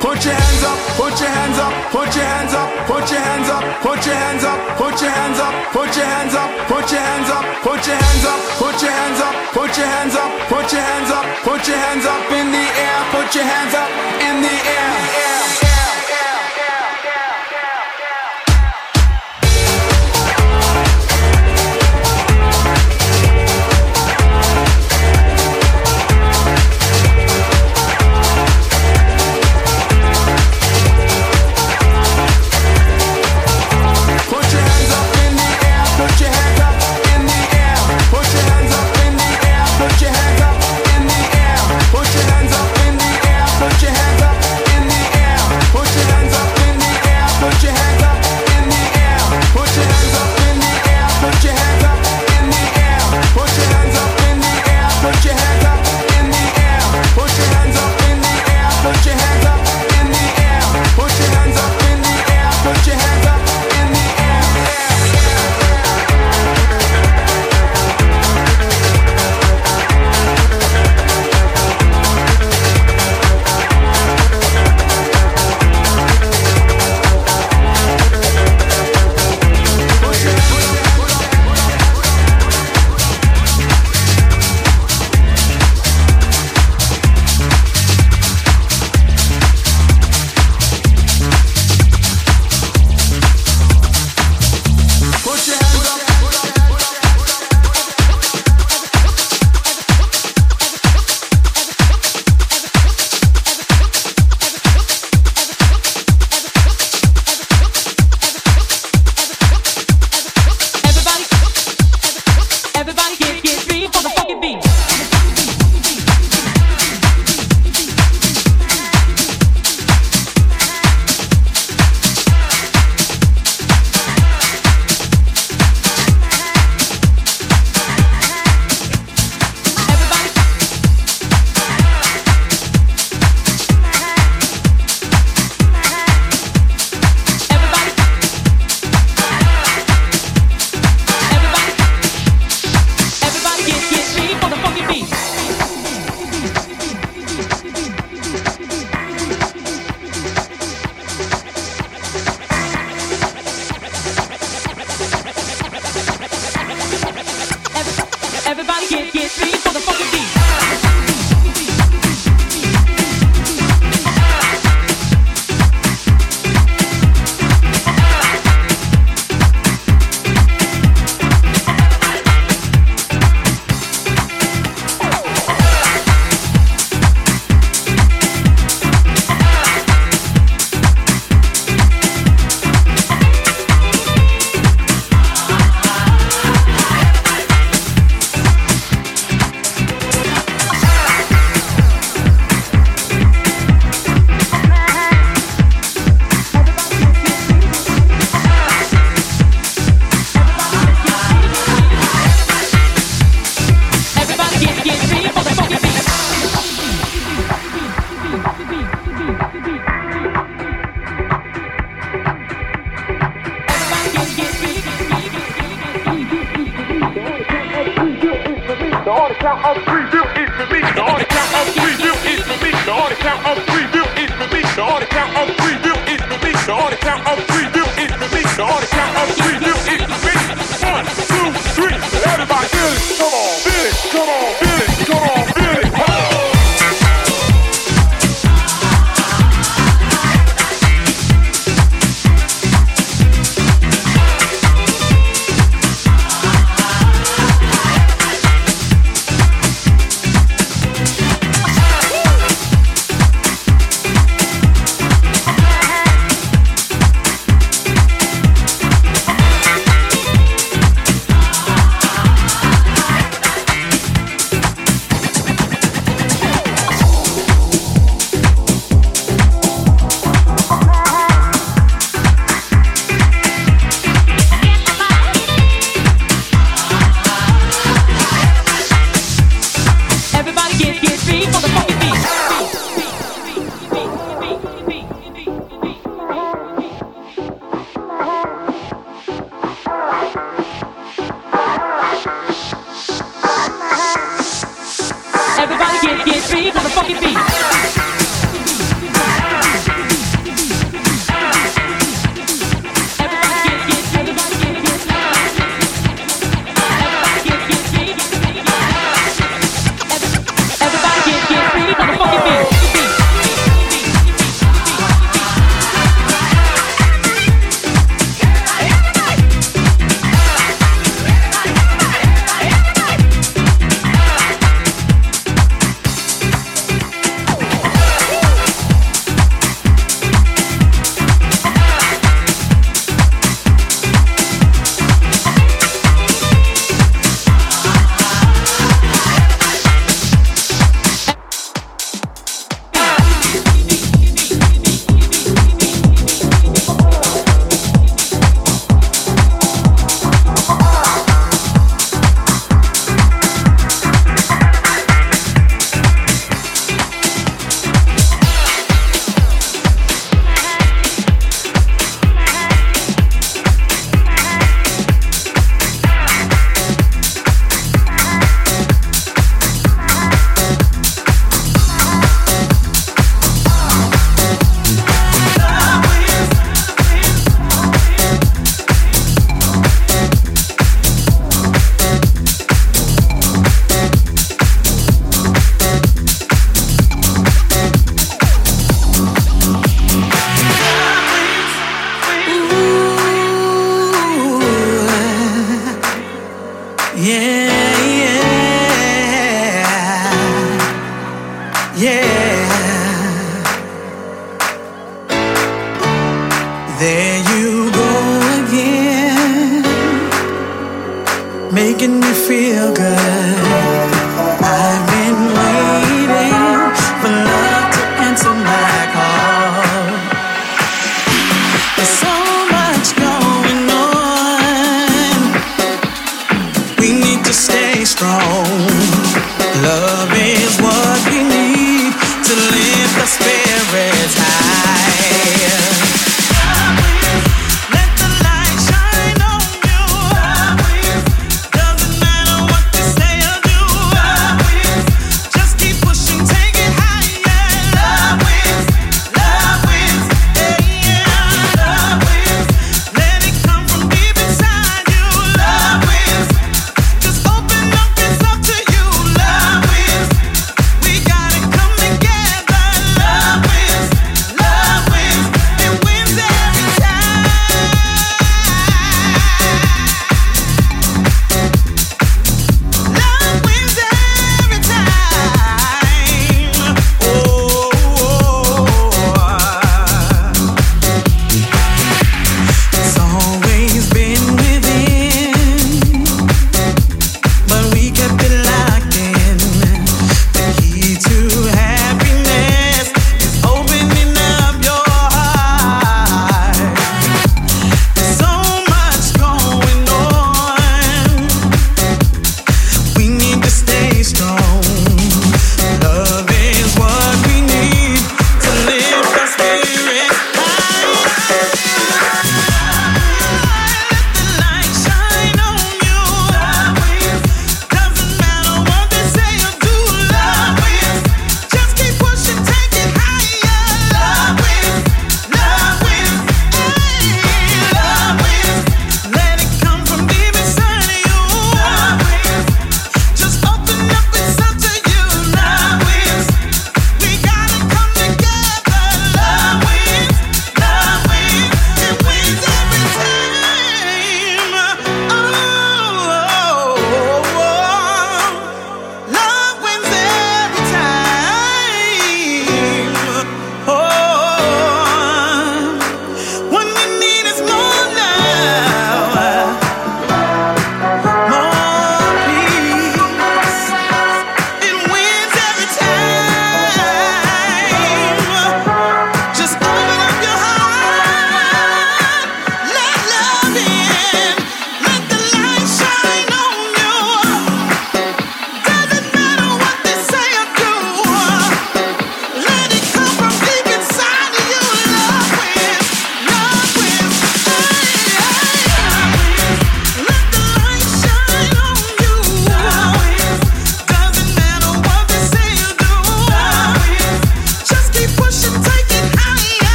put your hands up, put your hands up, put your hands up, put your hands up, put your hands up, put your hands up, put your hands up, put your hands up, put your hands up, put your hands up, put your hands up, put your hands up, put your hands up in the air, put your hands up in the air.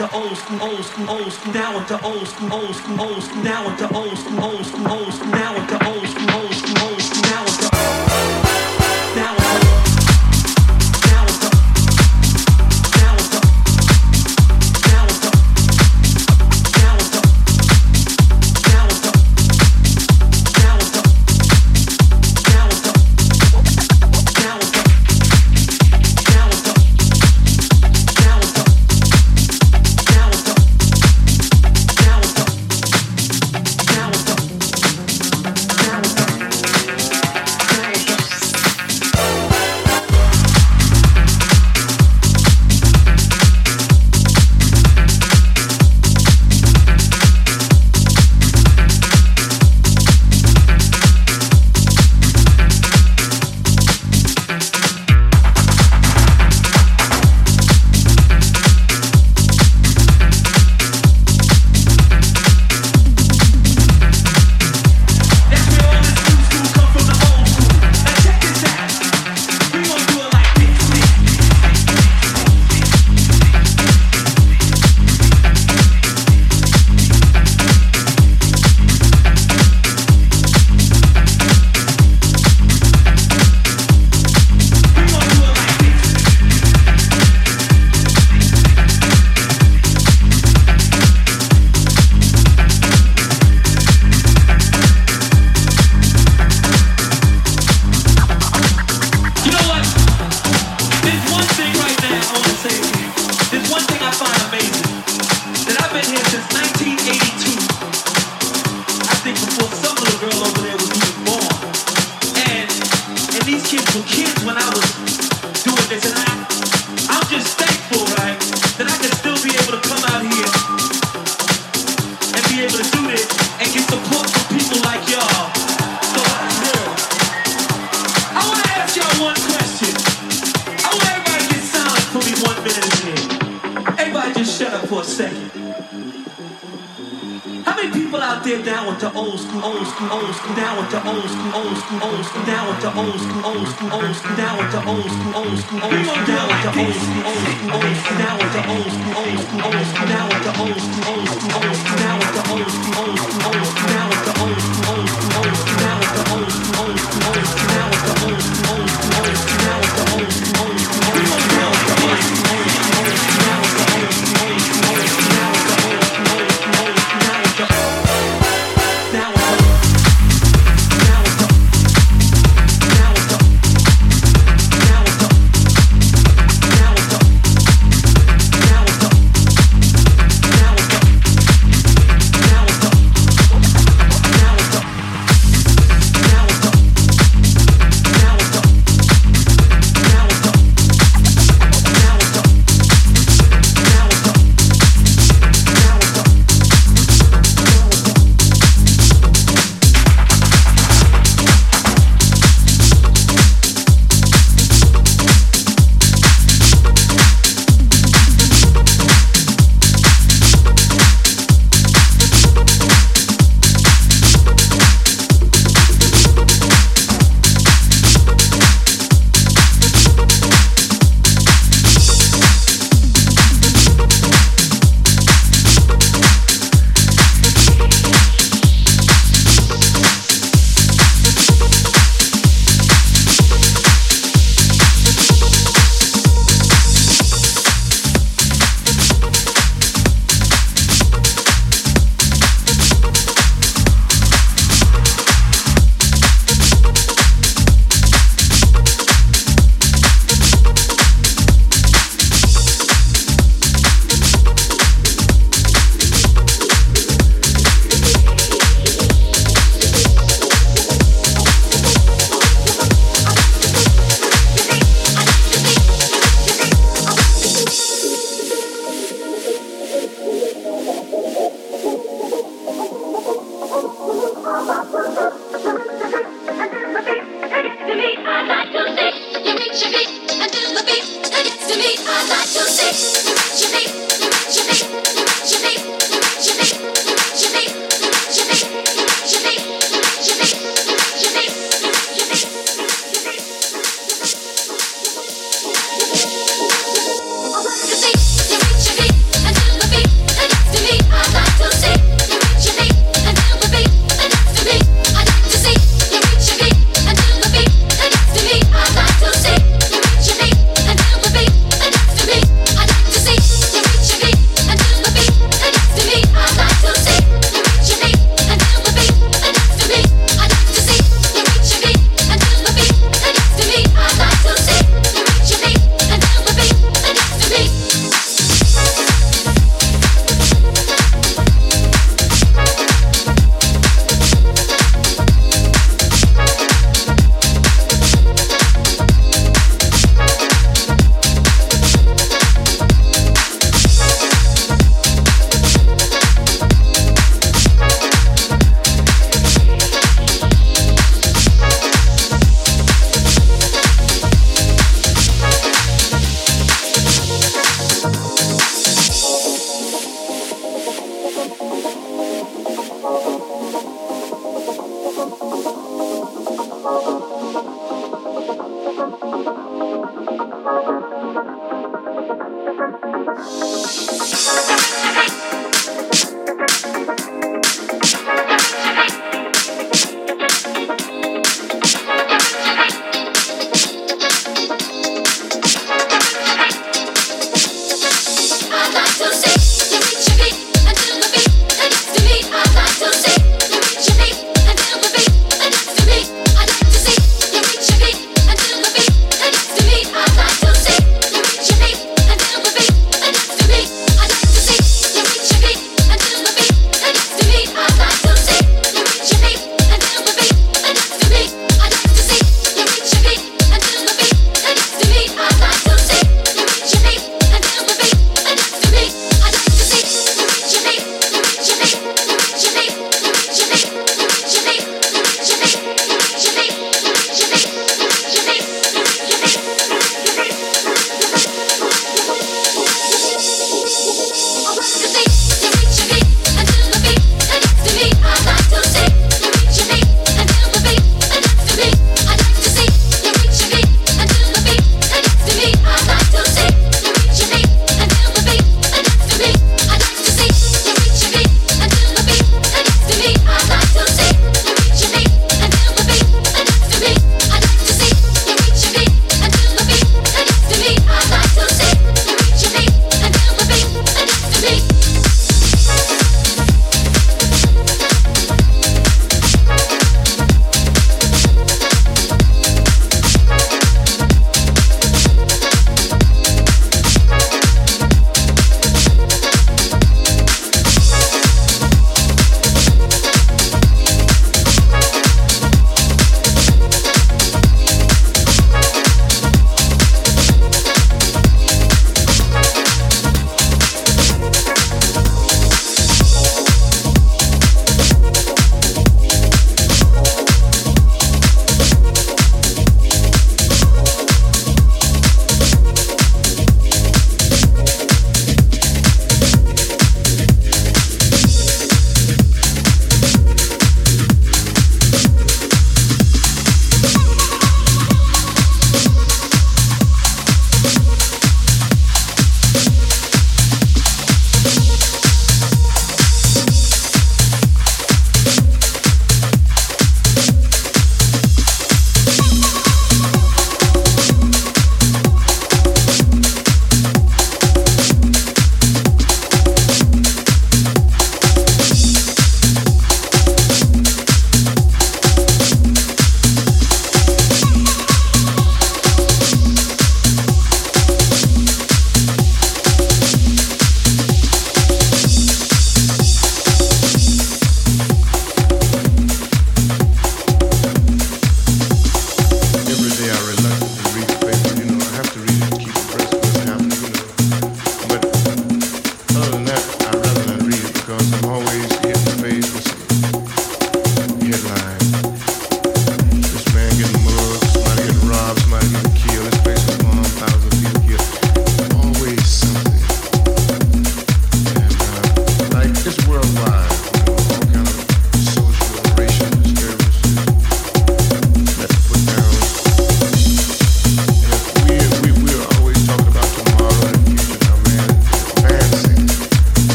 into old school, old school, old school, now into old school, old school, old school, now into old school, old school, old school.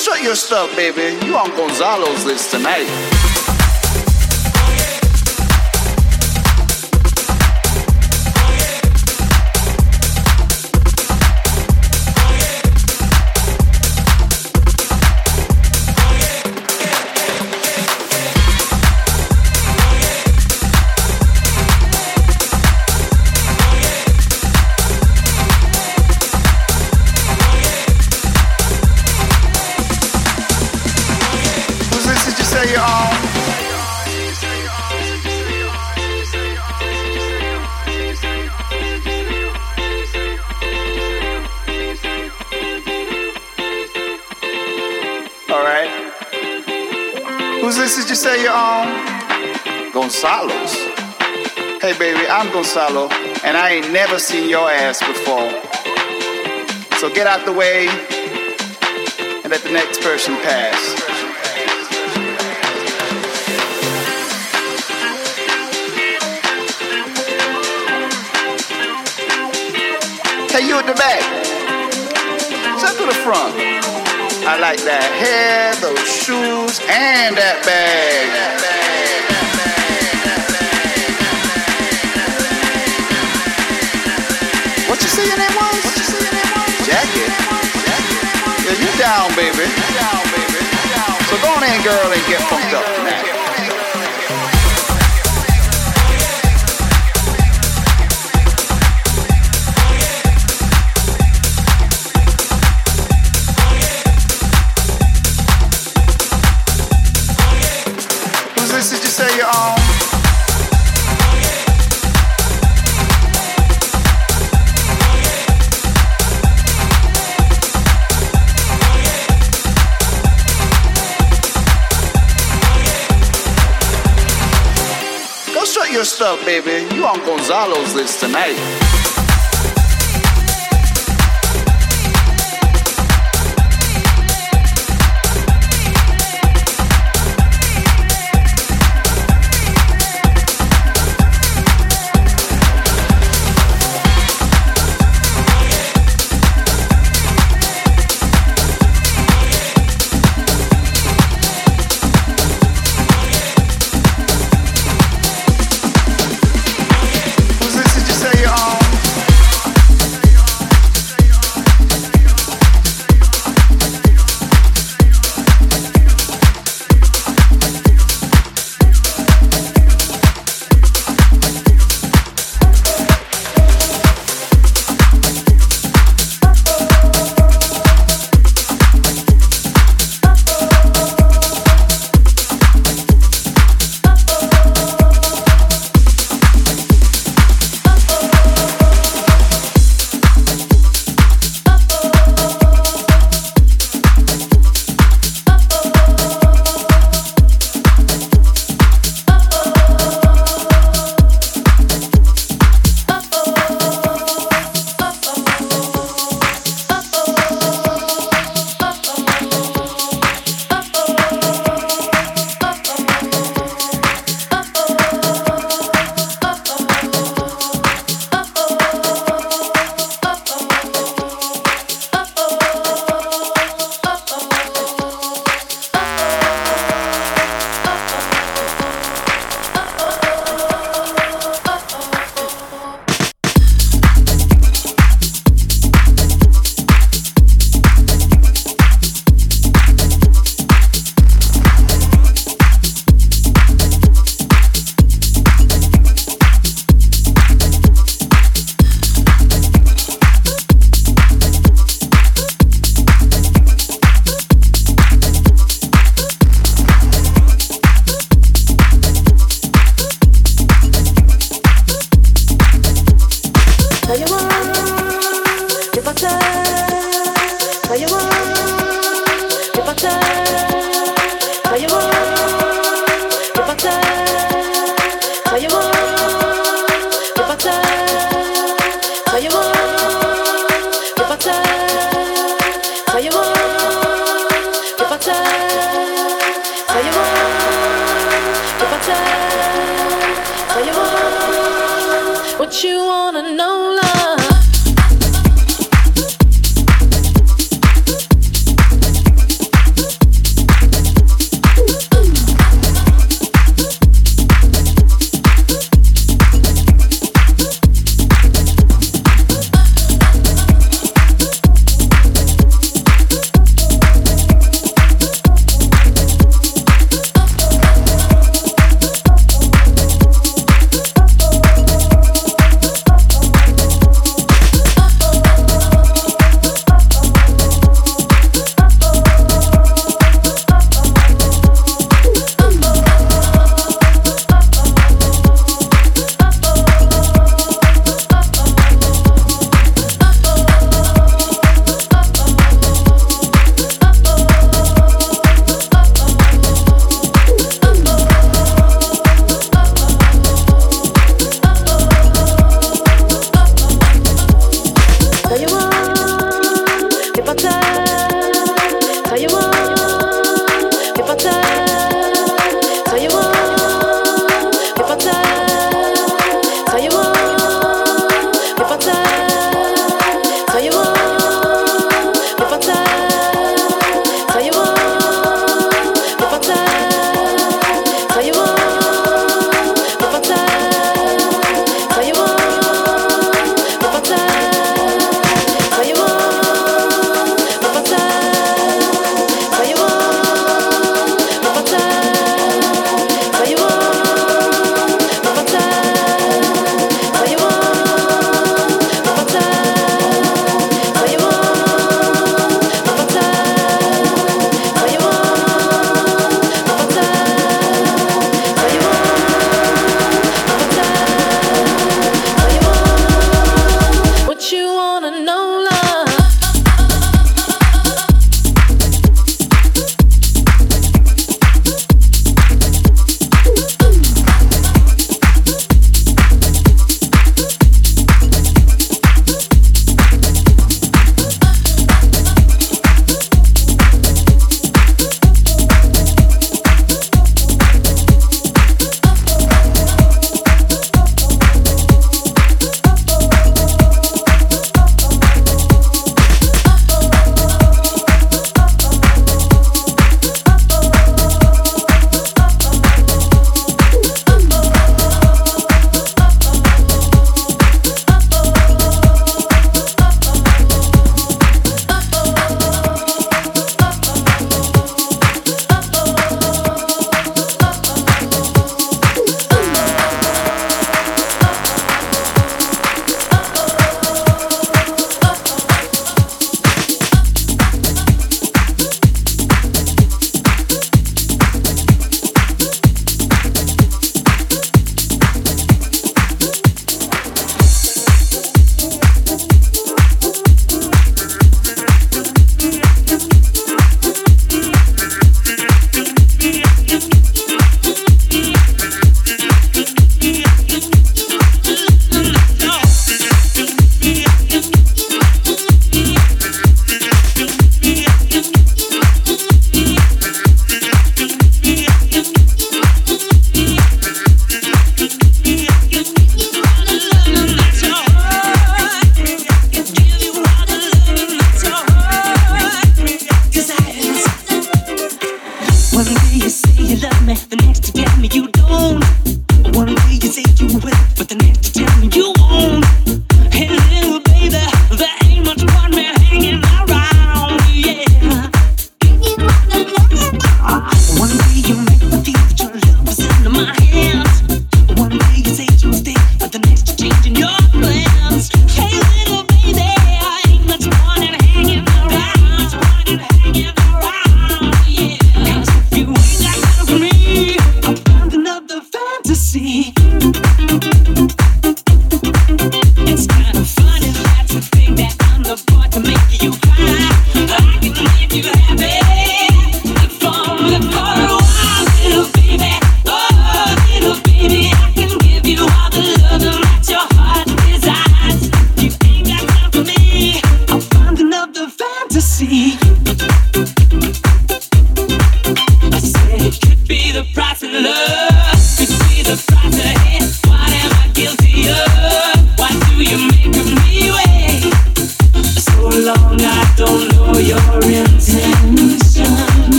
Strut your stuff, baby. You on Gonzalo's list tonight. Gonzalo, and I ain't never seen your ass before. So get out the way and let the next person pass. Hey, you at the back. Step to the front. I like that hair, those shoes, and that bag. Say. Yeah, you down, baby. So go on in, girl, and get funked up stuff, baby. You on Gonzalo's list tonight.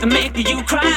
To make you cry.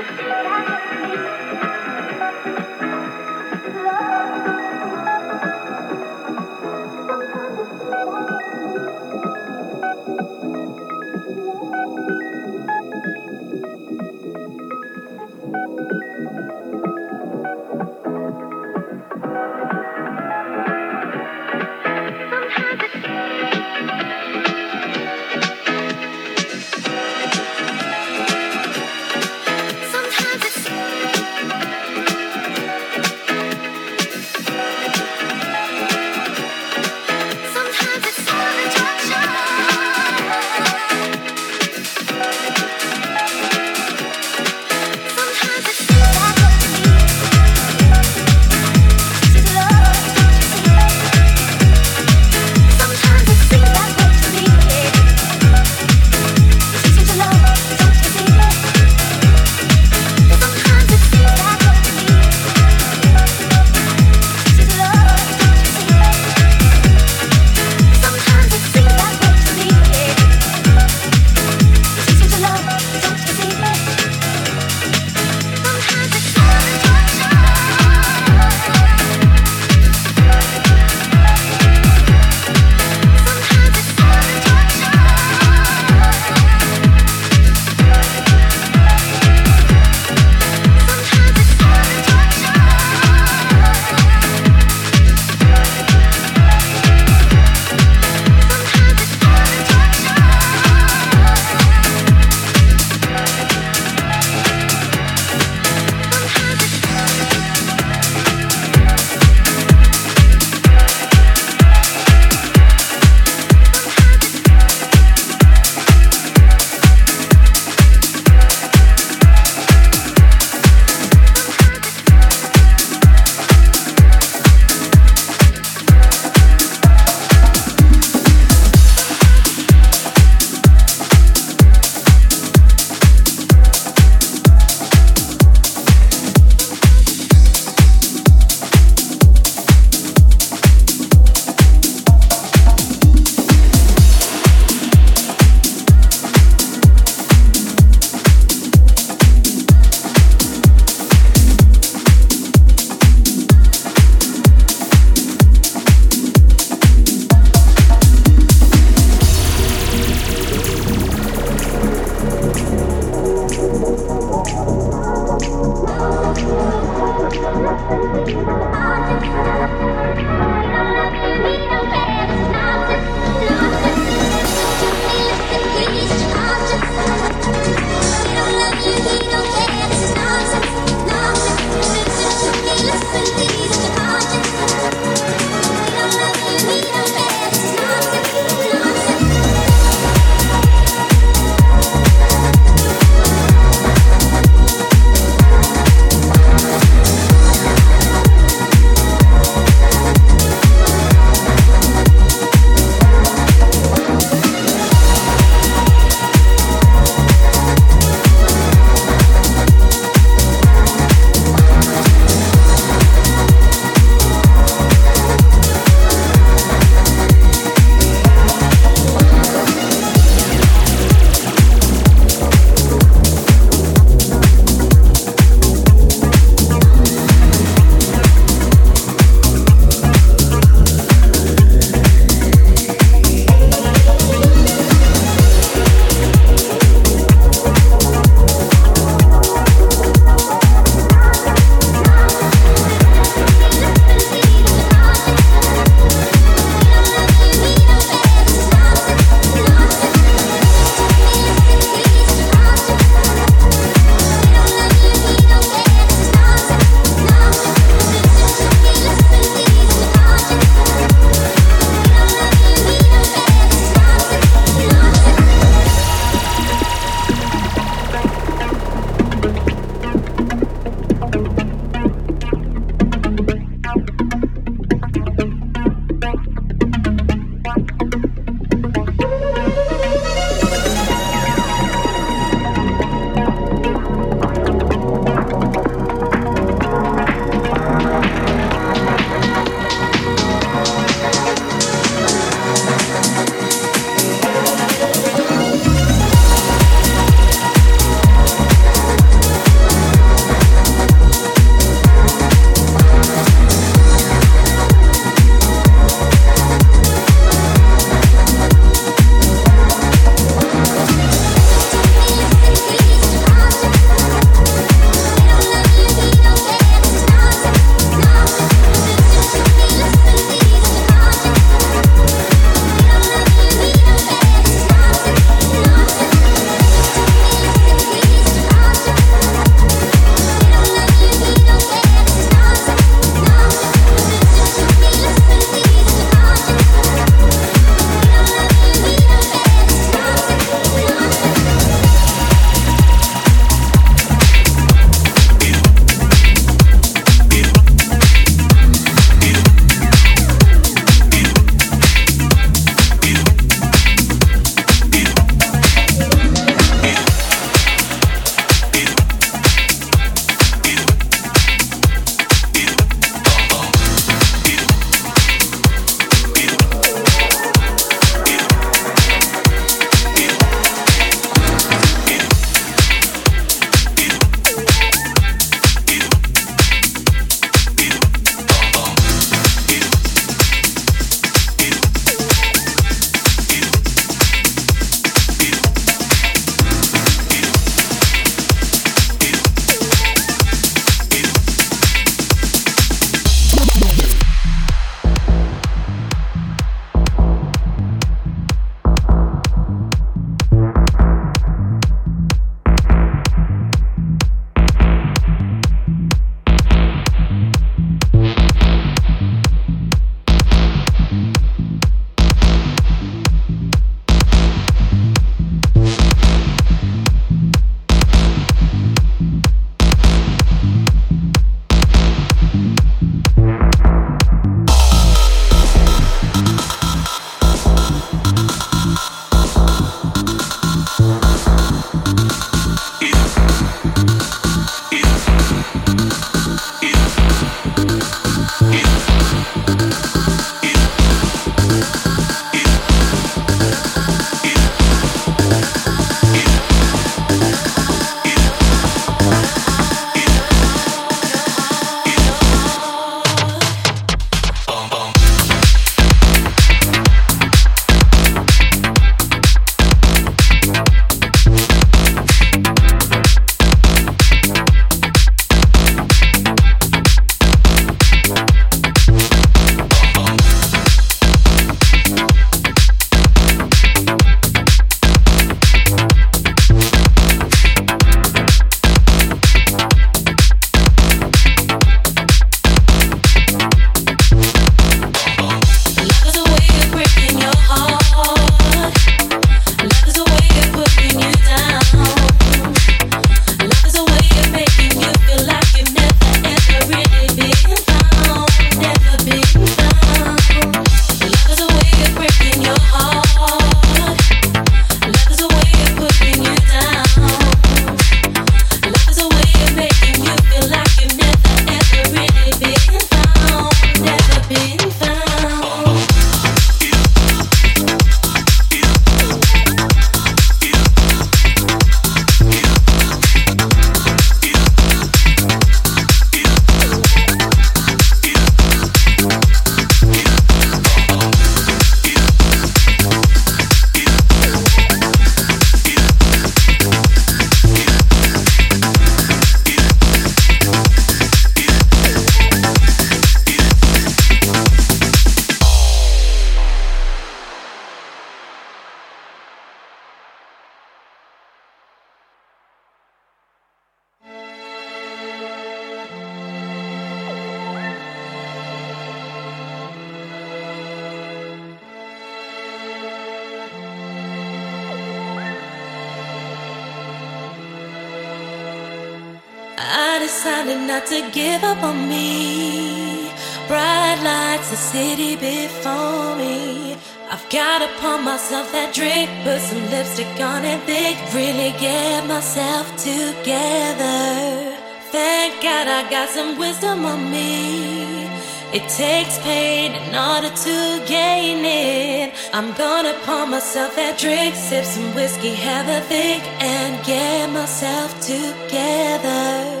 Not to give up on me. Bright lights, the city before me. I've gotta pour myself that drink, put some lipstick on it, Vic. Really get myself together. Thank God I got some wisdom on me. It takes pain in order to gain it. I'm gonna pour myself that drink, sip some whiskey, have a think, and get myself together.